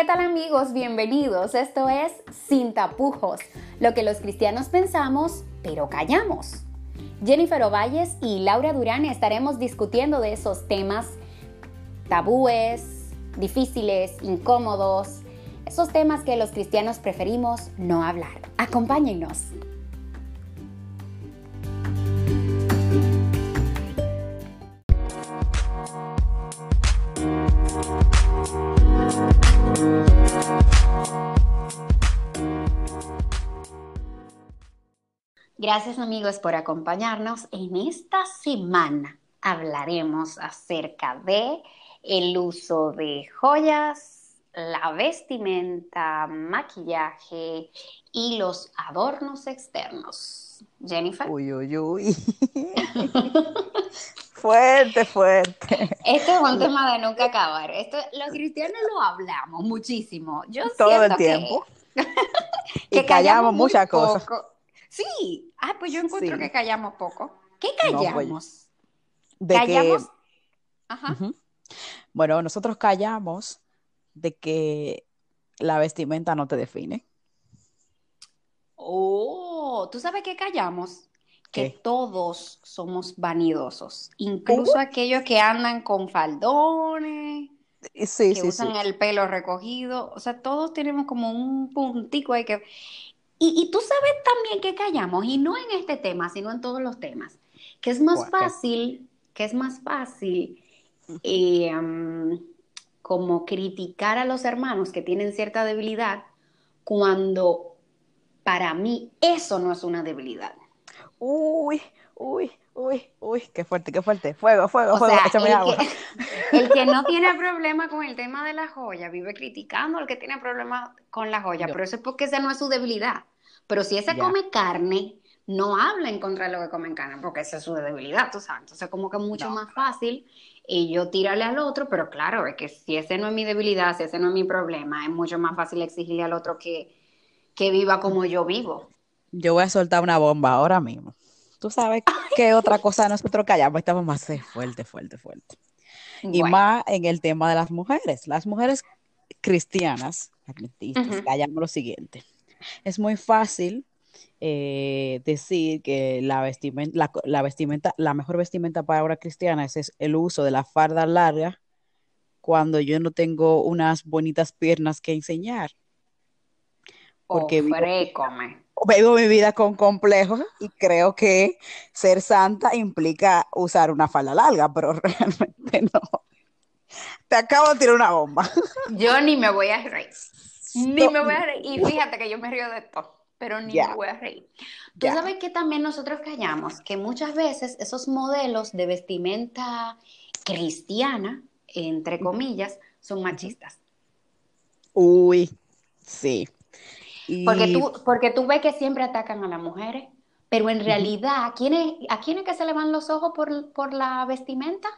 ¿Qué tal amigos? Bienvenidos. Esto es Sin tapujos, lo que los cristianos pensamos, pero callamos. Jennifer Ovalles y Laura Durán estaremos discutiendo de esos temas tabúes, difíciles, incómodos, esos temas que los cristianos preferimos no hablar. Acompáñennos. Gracias amigos por acompañarnos. En esta semana hablaremos acerca de el uso de joyas, la vestimenta, maquillaje y los adornos externos. Jennifer. Uy, uy, uy. fuerte, fuerte. Este es un tema de nunca acabar. Esto, los cristianos lo hablamos muchísimo. Yo Todo el tiempo. Que, y callamos, muchas cosas. Sí. Ah, pues yo encuentro que callamos poco. ¿Qué pues, callamos? de ¿Callamos? Ajá. Bueno, nosotros callamos de que la vestimenta no te define. Oh, ¿tú sabes qué callamos? Que todos somos vanidosos, incluso aquellos que andan con faldones, que usan el pelo recogido, o sea, todos tenemos como un puntico ahí que... Y, y, tú sabes también que callamos, y no en este tema, sino en todos los temas, que es más fácil, que es más fácil eh, como criticar a los hermanos que tienen cierta debilidad cuando para mí eso no es una debilidad. Uy, uy, uy, uy, qué fuerte, qué fuerte. Fuego, fuego, fuego, el agua. Que, el que no tiene problema con el tema de la joya vive criticando al que tiene problema con la joya, pero eso es porque esa no es su debilidad. Pero si ese come carne, no habla en contra de lo que comen carne, porque esa es su debilidad, tú sabes. Entonces, como que es mucho más fácil y yo tirarle al otro, pero claro, es que si ese no es mi debilidad, si ese no es mi problema, es mucho más fácil exigirle al otro que, que viva como yo vivo. Yo voy a soltar una bomba ahora mismo. Tú sabes qué otra cosa nosotros callamos, estamos más fuerte, fuerte, fuerte. Y más en el tema de las mujeres. Las mujeres cristianas, callamos lo siguiente. Es muy fácil eh, decir que la vestimenta, la, vestimenta, la mejor vestimenta para una cristiana es, el uso de la farda larga cuando yo no tengo unas bonitas piernas que enseñar. Porque vivo, vivo, mi vida con complejos y creo que ser santa implica usar una falda larga, pero realmente no. Te acabo de tirar una bomba. Yo ni me voy a reír. Ni me voy a reír. Y fíjate que yo me río de esto pero ni me voy a reír. Tú sabes que también nosotros callamos que muchas veces esos modelos de vestimenta cristiana, entre comillas, son machistas. Uy, sí. Porque, tú, porque tú ves que siempre atacan a las mujeres, pero en realidad, ¿a quiénes, ¿a quién que se le van los ojos por, por la vestimenta?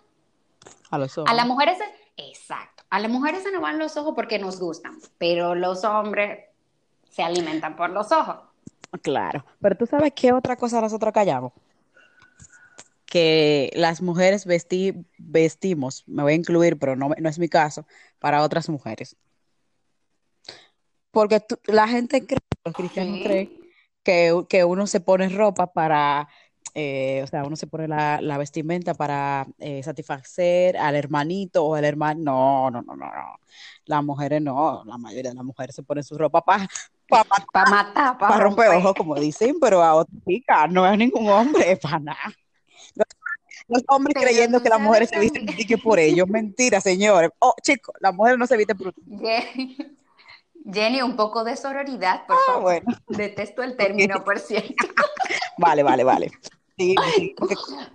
A los hombres. A las mujeres, exacto. A las mujeres se nos van los ojos porque nos gustan, pero los hombres se alimentan por los ojos. Claro, pero tú sabes qué otra cosa nosotros callamos. Que las mujeres vestimos, me voy a incluir, pero no, no es mi caso, para otras mujeres. Porque la gente cree, los cristianos creen que, que uno se pone ropa para eh, o sea, uno se pone la, vestimenta para eh, satisfacer al hermanito o al hermano. No, no, no, no, no. Las mujeres no, la mayoría de las mujeres se ponen su ropa para para matar, para romper ojos, como dicen, pero a otra chica, no es ningún hombre, para nada. Los, hombres creyendo que las mujeres se visten por ellos. Mentira, señores. Oh, chicos, las mujeres no se visten por Jenny, un poco de sororidad, por ah, favor. Detesto el término, por cierto. vale, vale, vale.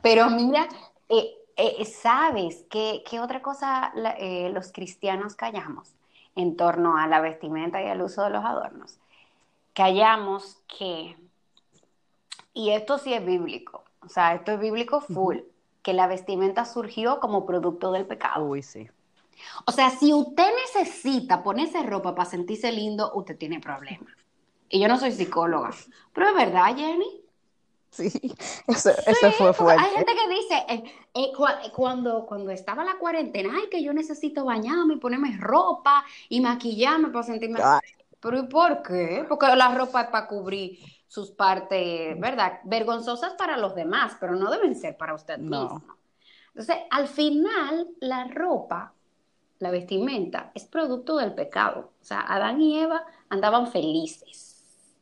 Pero mira, eh, eh, ¿sabes qué, qué, otra cosa eh, los cristianos callamos en torno a la vestimenta y al uso de los adornos? Callamos que, y esto sí es bíblico, o sea, esto es bíblico full, que la vestimenta surgió como producto del pecado. Uy, sí. O sea, si usted necesita ponerse ropa para sentirse lindo, usted tiene problemas. Y yo no soy psicóloga, pero es verdad, Jenny. Sí, eso, eso fue fuerte. Hay gente que dice, eh, eh, cuando, cuando estaba la cuarentena, ay, que yo necesito bañarme y ponerme ropa y maquillarme para sentirme... Pero ¿y por qué? Porque la ropa es para cubrir sus partes, ¿verdad? Vergonzosas para los demás, pero no deben ser para usted mismo. Entonces, al final, la ropa, la vestimenta, es producto del pecado. O sea, Adán y Eva andaban felices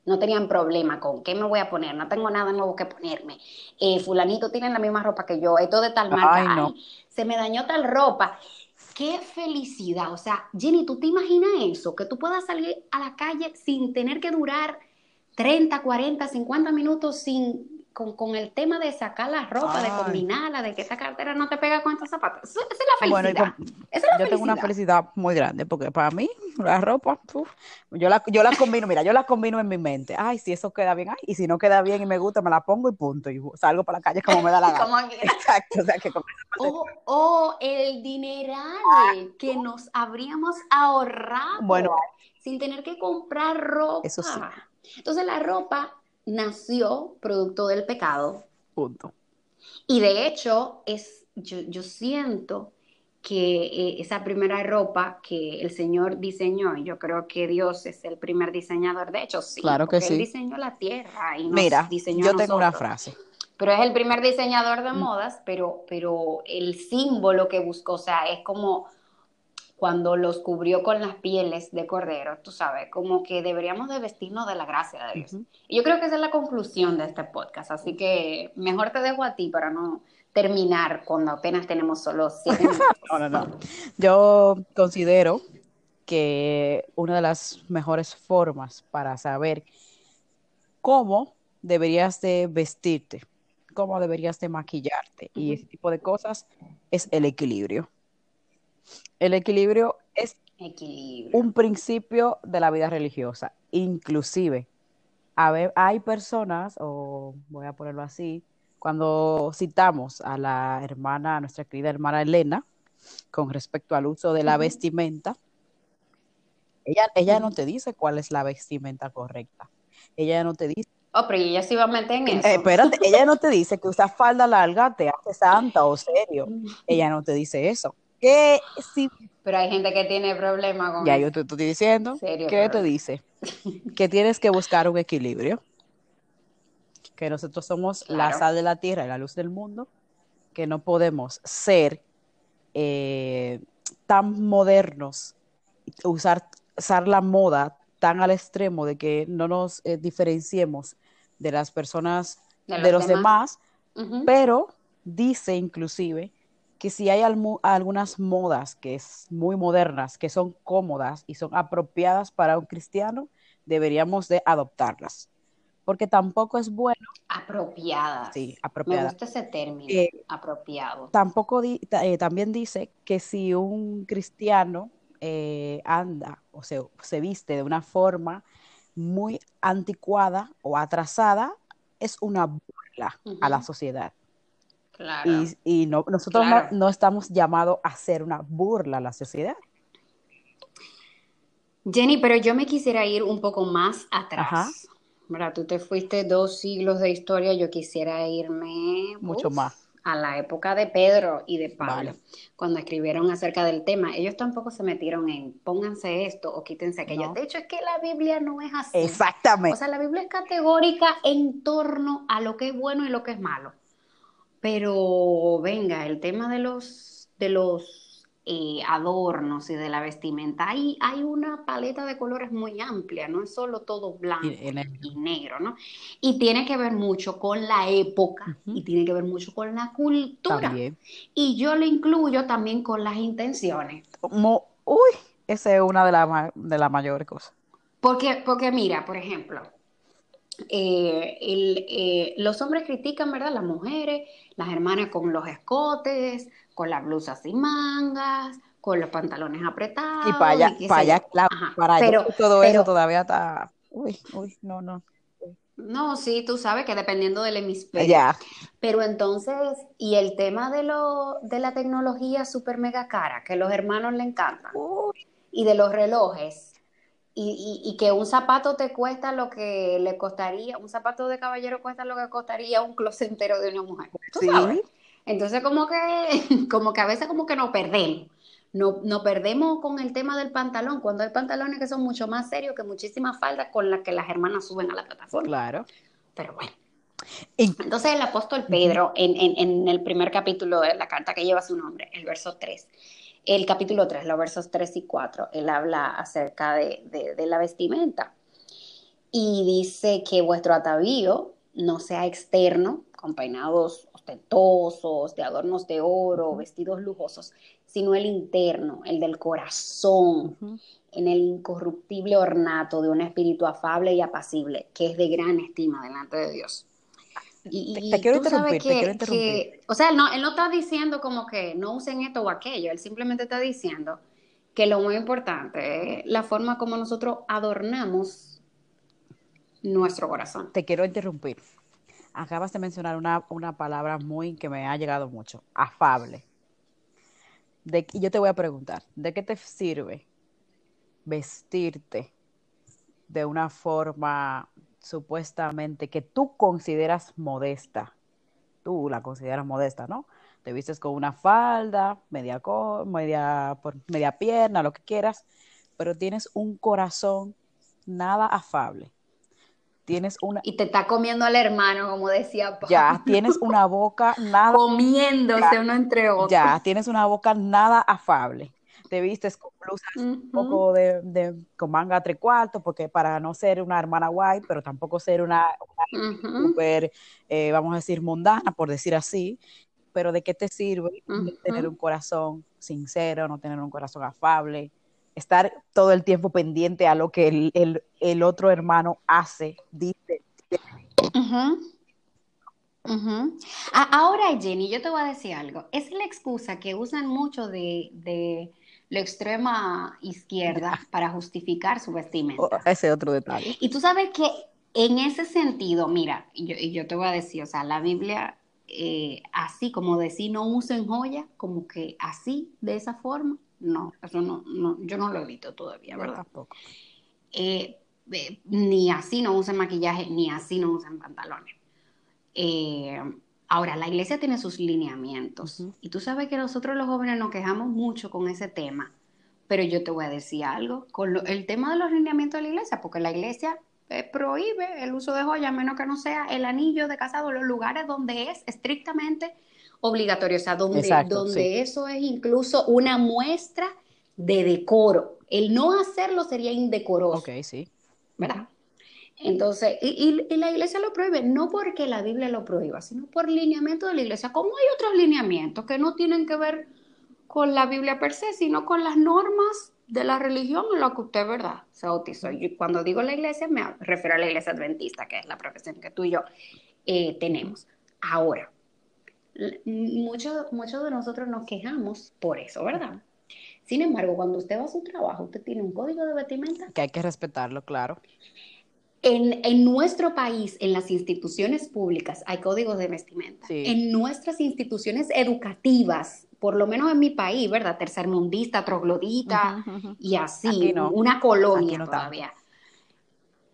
no tenían problema con qué me voy a poner, no tengo nada nuevo que ponerme. Eh, fulanito tiene la misma ropa que yo, esto de tal marca, se me dañó tal ropa. Qué felicidad, o sea, Jenny, ¿tú te imaginas eso? Que tú puedas salir a la calle sin tener que durar 30, 40, 50 minutos sin con, el tema de sacar la ropa, de combinarla, de que esa cartera no te pega con estos zapatos. Esa, es la felicidad. yo tengo una felicidad muy grande porque para mí la ropa, yo la, yo la combino, mira, yo la combino en mi mente. Ay, si eso queda bien, ay, y si no queda bien y me gusta, me la pongo y punto. Y salgo para la calle como me da la gana. Exacto, o sea que o, el dineral que nos habríamos ahorrado bueno, sin tener que comprar ropa. Eso sí. Entonces la ropa nació producto del pecado. Punto. Y de hecho, es, yo, siento que eh, esa primera ropa que el Señor diseñó, y yo creo que Dios es el primer diseñador, de hecho, sí, claro que sí. Él diseñó la tierra y nos Mira, diseñó yo tengo una frase. Pero es el primer diseñador de mm. modas, pero, pero el símbolo que buscó, o sea, es como cuando los cubrió con las pieles de cordero, tú sabes, como que deberíamos de vestirnos de la gracia de Dios. Y yo creo que esa es la conclusión de este podcast, así que mejor te dejo a ti para no terminar cuando apenas tenemos solo siete minutos. no, no, no. Yo considero que una de las mejores formas para saber cómo deberías de vestirte, cómo deberías de maquillarte y ese tipo de cosas es el equilibrio. El equilibrio es un principio de la vida religiosa. Inclusive, hay personas, o voy a ponerlo así, cuando citamos a la hermana, a nuestra querida hermana Elena, con respecto al uso de la vestimenta, ella, ella no te dice cuál es la vestimenta correcta. Ella no te dice. Oh, pero ella sí va a meter en eso. espérate, ella no te dice que usar falda larga te hace santa o serio. Ella no te dice eso que si... Pero hay gente que tiene problemas con Ya, yo te estoy diciendo. ¿Qué te dice? que tienes que buscar un equilibrio. Que nosotros somos la sal de la tierra y la luz del mundo. Que no podemos ser eh, tan modernos, usar, usar la moda tan al extremo de que no nos eh, diferenciemos de las personas, de los, demás, pero dice inclusive que si hay algunas modas que es muy modernas, que son cómodas y son apropiadas para un cristiano, deberíamos de adoptarlas. Porque tampoco es bueno. Apropiadas. Sí, apropiadas. Me gusta ese término, eh, apropiado. Tampoco eh, también dice que si un cristiano eh, anda o se, se viste de una forma muy anticuada o atrasada, es una burla a la sociedad. Y, no, nosotros no, estamos llamados a hacer una burla a la sociedad. Jenny, pero yo me quisiera ir un poco más atrás. Tú te fuiste dos siglos de historia, yo quisiera irme mucho más a la época de Pedro y de Pablo, cuando escribieron acerca del tema. Ellos tampoco se metieron en pónganse esto o quítense aquello. De hecho, es que la Biblia no es así. Exactamente. O sea, la Biblia es categórica en torno a lo que es bueno y lo que es malo. Pero venga, el tema de los, de los eh, adornos y de la vestimenta, hay, hay una paleta de colores muy amplia, no es solo todo blanco y, negro, ¿no? Y tiene que ver mucho con la época y tiene que ver mucho con la cultura. Y yo lo incluyo también con las intenciones. uy, esa es una de las de las mayores cosas. Porque, porque mira, por ejemplo, eh, eh, los hombres critican, ¿verdad? Las mujeres, las hermanas con los escotes, con las blusas sin mangas, con los pantalones apretados. Y para allá, para allá, para allá todo eso todavía está. Uy, uy, no, no. No, sí, tú sabes que dependiendo del hemisferio. Ya. Pero entonces, y el tema de, lo, de la tecnología super mega cara, que a los hermanos le encantan, y de los relojes, y, que un zapato te cuesta lo que le costaría, un zapato de caballero cuesta lo que costaría un closet entero de una mujer. ¿Tú sabes? Entonces como que, como que a veces como que nos perdemos. No, nos perdemos con el tema del pantalón, cuando hay pantalones que son mucho más serios que muchísimas faldas con las que las hermanas suben a la plataforma. Claro. Pero bueno. Entonces el apóstol Pedro, en, en, en, el primer capítulo de la carta que lleva su nombre, el verso 3, el capítulo 3, los versos 3 y 4, él habla acerca de, de, la vestimenta. Y dice que vuestro atavío no sea externo, con peinados ostentosos, de adornos de oro, vestidos lujosos, sino el interno, el del corazón, en el incorruptible ornato de un espíritu afable y apacible, que es de gran estima delante de Dios. Y, te, quiero interrumpir, te quiero interrumpir. o sea, él no, él no está diciendo como que no usen esto o aquello, él simplemente está diciendo que lo muy importante es la forma como nosotros adornamos nuestro corazón. Te quiero interrumpir. Acabas de mencionar una, una palabra muy que me ha llegado mucho, afable. De, y yo te voy a preguntar, ¿de qué te sirve vestirte de una forma supuestamente que tú consideras modesta. Tú la consideras modesta, ¿no? Te vistes con una falda, media, media, por, media pierna, lo que quieras, pero tienes un corazón nada afable. Tienes una... Y te está comiendo al hermano, como decía Ya, tienes una boca nada... Comiéndose uno entre otros. Ya, tienes una boca nada afable te vistes con blusas un poco de, con manga tres cuartos, porque para no ser una hermana guay, pero tampoco ser una, super, eh, vamos a decir, mundana, por decir así, pero ¿de qué te sirve tener un corazón sincero, no tener un corazón afable? Estar todo el tiempo pendiente a lo que el, otro hermano hace, dice. Ahora, Jenny, yo te voy a decir algo. Es la excusa que usan mucho de, la extrema izquierda para justificar su vestimenta. Oh, ese otro detalle. Y tú sabes que en ese sentido, mira, yo, yo te voy a decir, o sea, la Biblia, eh, así como decir no usen joya, como que así, de esa forma, no, eso no, no yo no lo he visto todavía, ¿verdad? tampoco. Eh, eh, ni así no usen maquillaje, ni así no usen pantalones. Eh, Ahora, la iglesia tiene sus lineamientos y tú sabes que nosotros los jóvenes nos quejamos mucho con ese tema, pero yo te voy a decir algo, con el tema de los lineamientos de la iglesia, porque la iglesia eh, prohíbe el uso de joyas, a menos que no sea el anillo de casado, los lugares donde es estrictamente obligatorio, o sea, donde, donde eso es incluso una muestra de decoro. El no hacerlo sería indecoroso. Ok, sí. ¿Verdad? Entonces, y, la iglesia lo prohíbe, no porque la Biblia lo prohíba, sino por lineamiento de la iglesia. Como hay otros lineamientos que no tienen que ver con la Biblia per se, sino con las normas de la religión en la que usted, ¿verdad?, se bautizó. Y cuando digo la iglesia, me refiero a la iglesia adventista, que es la profesión que tú y yo eh, tenemos. Ahora, muchos muchos de nosotros nos quejamos por eso, ¿verdad? Sin embargo, cuando usted va a su trabajo, usted tiene un código de vestimenta. Que hay que respetarlo, claro. En, nuestro país, en las instituciones públicas, hay códigos de vestimenta. En nuestras instituciones educativas, por lo menos en mi país, ¿verdad? Tercermundista, troglodita y así, una colonia todavía.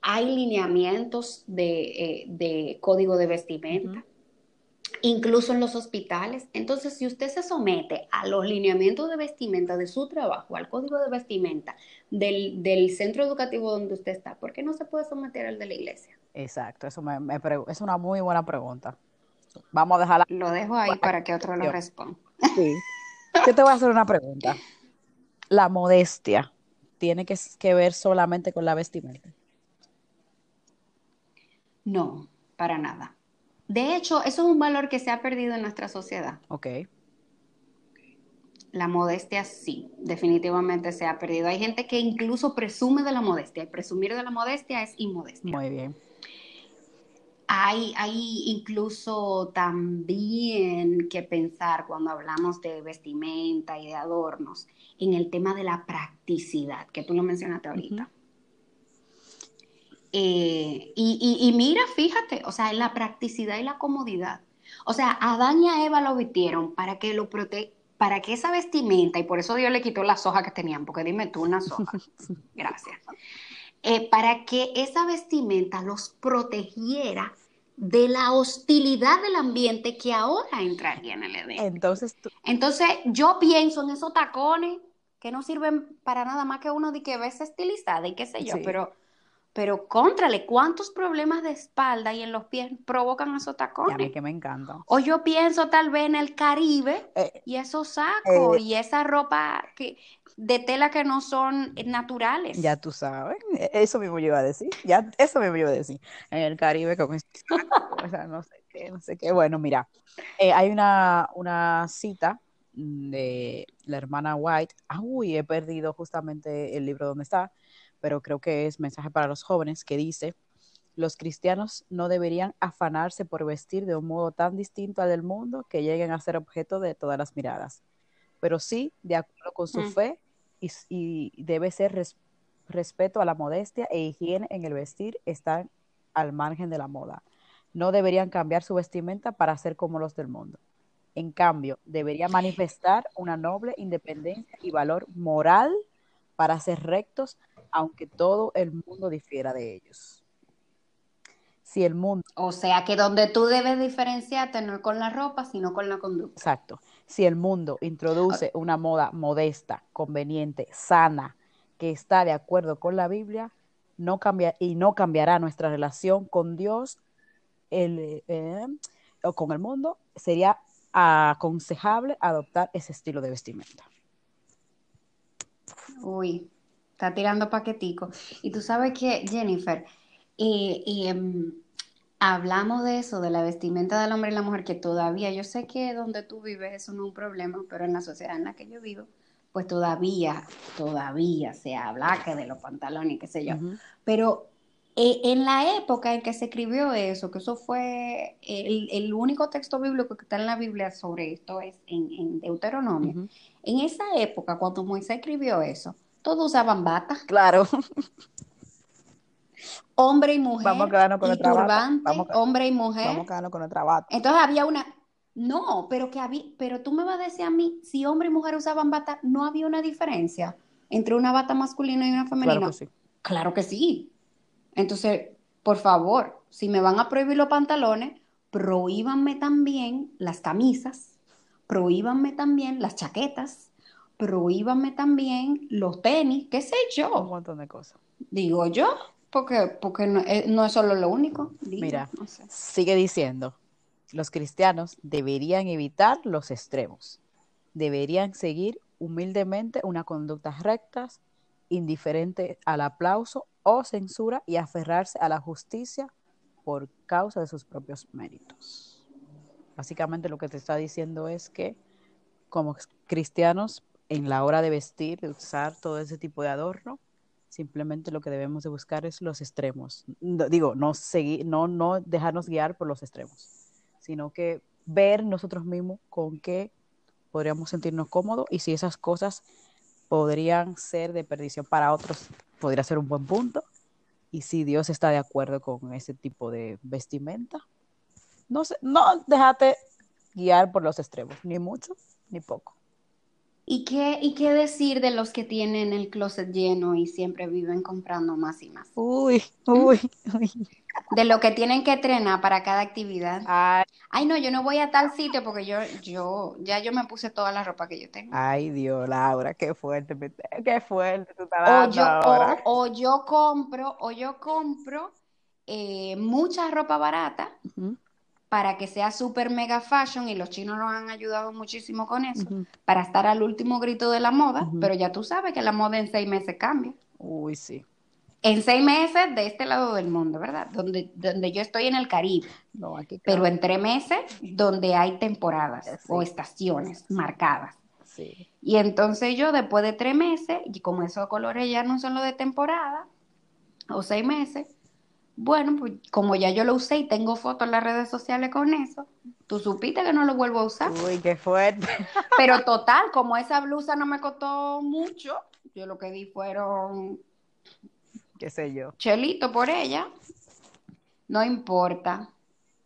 Hay lineamientos de, eh, código de vestimenta incluso en los hospitales. Entonces, si usted se somete a los lineamientos de vestimenta de su trabajo, al código de vestimenta del, centro educativo donde usted está, ¿por qué no se puede someter al de la iglesia? Exacto, eso me, es una muy buena pregunta. Vamos a dejarla. Lo dejo ahí para que otro lo responda. Sí. Yo te voy a hacer una pregunta. La modestia tiene que, que ver solamente con la vestimenta. No, para nada. De hecho, eso es un valor que se ha perdido en nuestra sociedad. Ok. La modestia sí, definitivamente se ha perdido. Hay gente que incluso presume de la modestia y presumir de la modestia es inmodestia. Muy bien. Hay, hay incluso también que pensar cuando hablamos de vestimenta y de adornos en el tema de la practicidad, que tú lo mencionaste ahorita. Eh, y, mira, fíjate, o sea, la practicidad y la comodidad. O sea, Adán y a Eva lo vistieron para que lo prote para que esa vestimenta, y por eso Dios le quitó las hojas que tenían, porque dime tú una hojas. Gracias. eh, para que esa vestimenta los protegiera de la hostilidad del ambiente que ahora entraría en el evento. Entonces, Entonces yo pienso en esos tacones que no sirven para nada más que uno de que ves estilizada y qué sé yo, pero pero contrale, ¿cuántos problemas de espalda y en los pies provocan esos tacones? a mí que me encanta. O yo pienso tal vez en el Caribe eh, y esos sacos eh, y esa ropa que, de tela que no son naturales. Ya tú sabes, e, eso mismo yo iba a decir, ya eso mismo yo iba a decir. En el Caribe con o sea, no sé qué, no sé qué. Bueno, mira, eh, hay una, una cita de la hermana White. Ah, uy, he perdido justamente el libro donde está pero creo que es mensaje para los jóvenes, que dice, los cristianos no deberían afanarse por vestir de un modo tan distinto al del mundo que lleguen a ser objeto de todas las miradas, pero sí de acuerdo con su mm. fe y, debe ser respeto a la modestia e higiene en el vestir están al margen de la moda. No deberían cambiar su vestimenta para ser como los del mundo. En cambio, debería manifestar una noble independencia y valor moral para ser rectos aunque todo el mundo difiera de ellos. Si el mundo... O sea que donde tú debes diferenciarte no es con la ropa, sino con la conducta. Exacto. Si el mundo introduce una moda modesta, conveniente, sana, que está de acuerdo con la Biblia, no cambia, y no cambiará nuestra relación con Dios el, eh, o con el mundo, sería aconsejable adoptar ese estilo de vestimenta. Uy, está tirando paquetico. Y tú sabes que, Jennifer, y, em, hablamos de eso, de la vestimenta del hombre y la mujer, que todavía, yo sé que donde tú vives eso no es un problema, pero en la sociedad en la que yo vivo, pues todavía, todavía se habla que de los pantalones, qué sé yo. Pero eh, en la época en que se escribió eso, que eso fue el, único texto bíblico que está en la Biblia sobre esto es en, Deuteronomio. En esa época, cuando Moisés escribió eso, todos usaban bata. Claro. Hombre y mujer. Vamos a quedarnos con otra turbante, bata. hombre y mujer. Vamos a quedarnos con otra bata. Entonces había una. No, pero que había, pero tú me vas a decir a mí, si hombre y mujer usaban bata, ¿no había una diferencia entre una bata masculina y una femenina? Claro que sí. Claro que sí. Entonces, por favor, si me van a prohibir los pantalones, prohíbanme también las camisas, prohíbanme también las chaquetas, prohíbanme también los tenis, qué sé yo. Un montón de cosas. Digo yo, porque, porque no, eh, es solo lo único. Mira, sigue diciendo, los cristianos deberían evitar los extremos, deberían seguir humildemente una conducta recta, indiferente al aplauso o censura y aferrarse a la justicia por causa de sus propios méritos. Básicamente lo que te está diciendo es que como cristianos en la hora de vestir, de usar todo ese tipo de adorno, simplemente lo que debemos de buscar es los extremos. digo, no no, no dejarnos guiar por los extremos, sino que ver nosotros mismos con qué podríamos sentirnos cómodos y si esas cosas podrían ser de perdición para otros, podría ser un buen punto. Y si Dios está de acuerdo con ese tipo de vestimenta, no, sé, no déjate guiar por los extremos, ni mucho ni poco. ¿Y qué, ¿Y qué decir de los que tienen el closet lleno y siempre viven comprando más y más? Uy, uy, uy. De lo que tienen que entrenar para cada actividad. Ay. no, yo no voy a tal sitio porque yo, yo, ya yo me puse toda la ropa que yo tengo. Ay, Dios, Laura, qué fuerte, qué fuerte tú estás o yo, O, yo compro, o yo compro eh, mucha ropa barata para que sea super mega fashion y los chinos nos han ayudado muchísimo con eso, para estar al último grito de la moda, pero ya tú sabes que la moda en seis meses cambia. Uy, sí. En seis meses de este lado del mundo, ¿verdad? Donde, donde yo estoy en el Caribe. No, aquí pero en tres meses donde hay temporadas o estaciones marcadas. Sí. Y entonces yo después de tres meses, y como esos colores ya no son los de temporada, o seis meses, bueno, pues como ya yo lo usé y tengo fotos en las redes sociales con eso, tú supiste que no lo vuelvo a usar. Uy, qué fuerte. Pero total, como esa blusa no me costó mucho, yo lo que di fueron, qué sé yo, chelito por ella, no importa.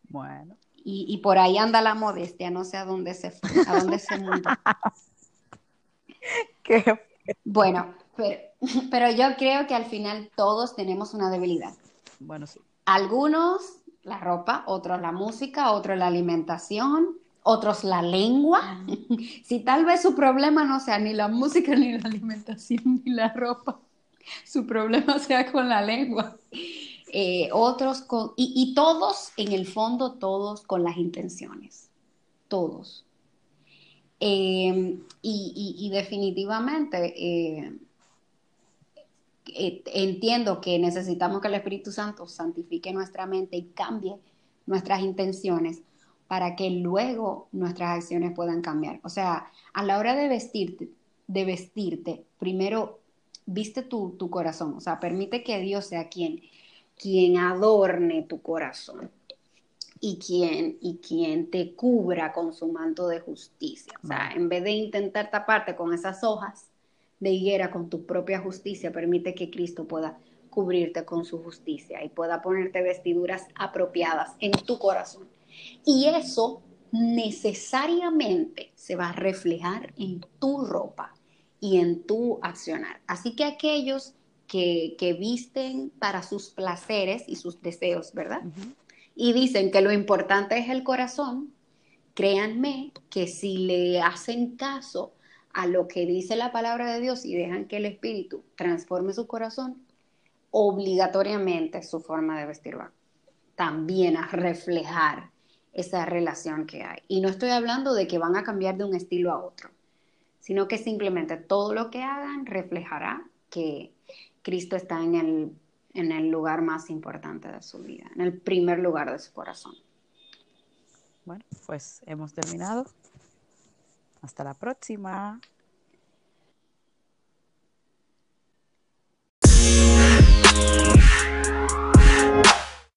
Bueno. Y, y por ahí anda la modestia, no sé a dónde se fue, a dónde se montó. qué bueno, Pero, yo creo que al final todos tenemos una debilidad. Bueno, sí. Algunos la ropa, otros la música, otros la alimentación, otros la lengua. si tal vez su problema no sea ni la música, ni la alimentación, ni la ropa, su problema sea con la lengua. Eh, otros con, y, todos, en el fondo, todos con las intenciones, todos. Eh, y, definitivamente eh, entiendo que necesitamos que el Espíritu Santo santifique nuestra mente y cambie nuestras intenciones para que luego nuestras acciones puedan cambiar. O sea, a la hora de vestirte, de vestirte, primero viste tu, tu corazón, o sea, permite que Dios sea quien, quien adorne tu corazón y quien, y quien te cubra con su manto de justicia. O sea, en vez de intentar taparte con esas hojas de higuera con tu propia justicia, permite que Cristo pueda cubrirte con su justicia y pueda ponerte vestiduras apropiadas en tu corazón. Y eso necesariamente se va a reflejar en tu ropa y en tu accionar. Así que aquellos que, visten para sus placeres y sus deseos, ¿verdad? Y dicen que lo importante es el corazón, créanme que si le hacen caso a lo que dice la palabra de Dios y dejan que el Espíritu transforme su corazón, obligatoriamente su forma de vestir va también a reflejar esa relación que hay. Y no estoy hablando de que van a cambiar de un estilo a otro, sino que simplemente todo lo que hagan reflejará que Cristo está en el, en el lugar más importante de su vida, en el primer lugar de su corazón. Bueno, pues hemos terminado. Hasta la próxima.